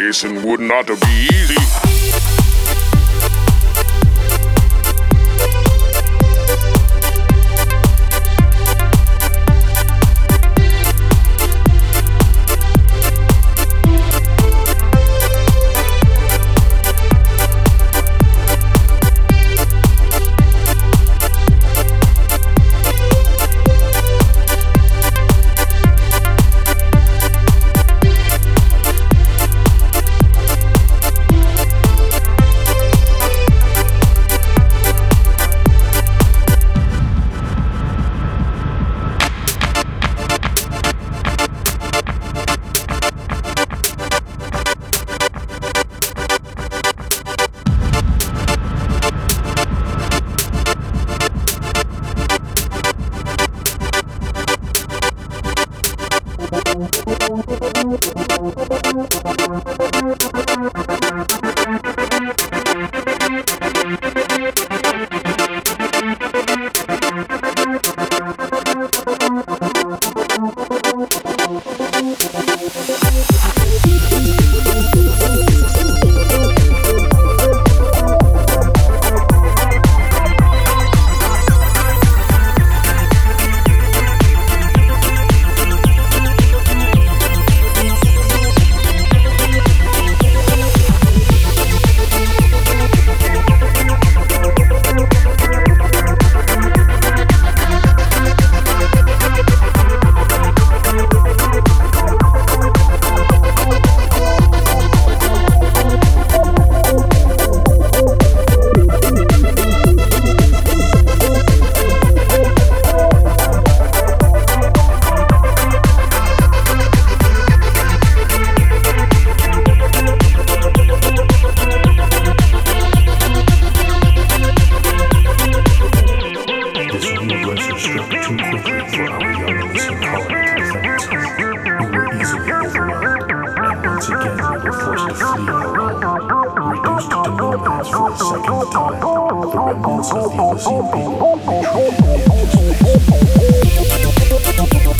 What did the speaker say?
Guessing would not be easy. Thank you. the remnants of the Elysian people retreat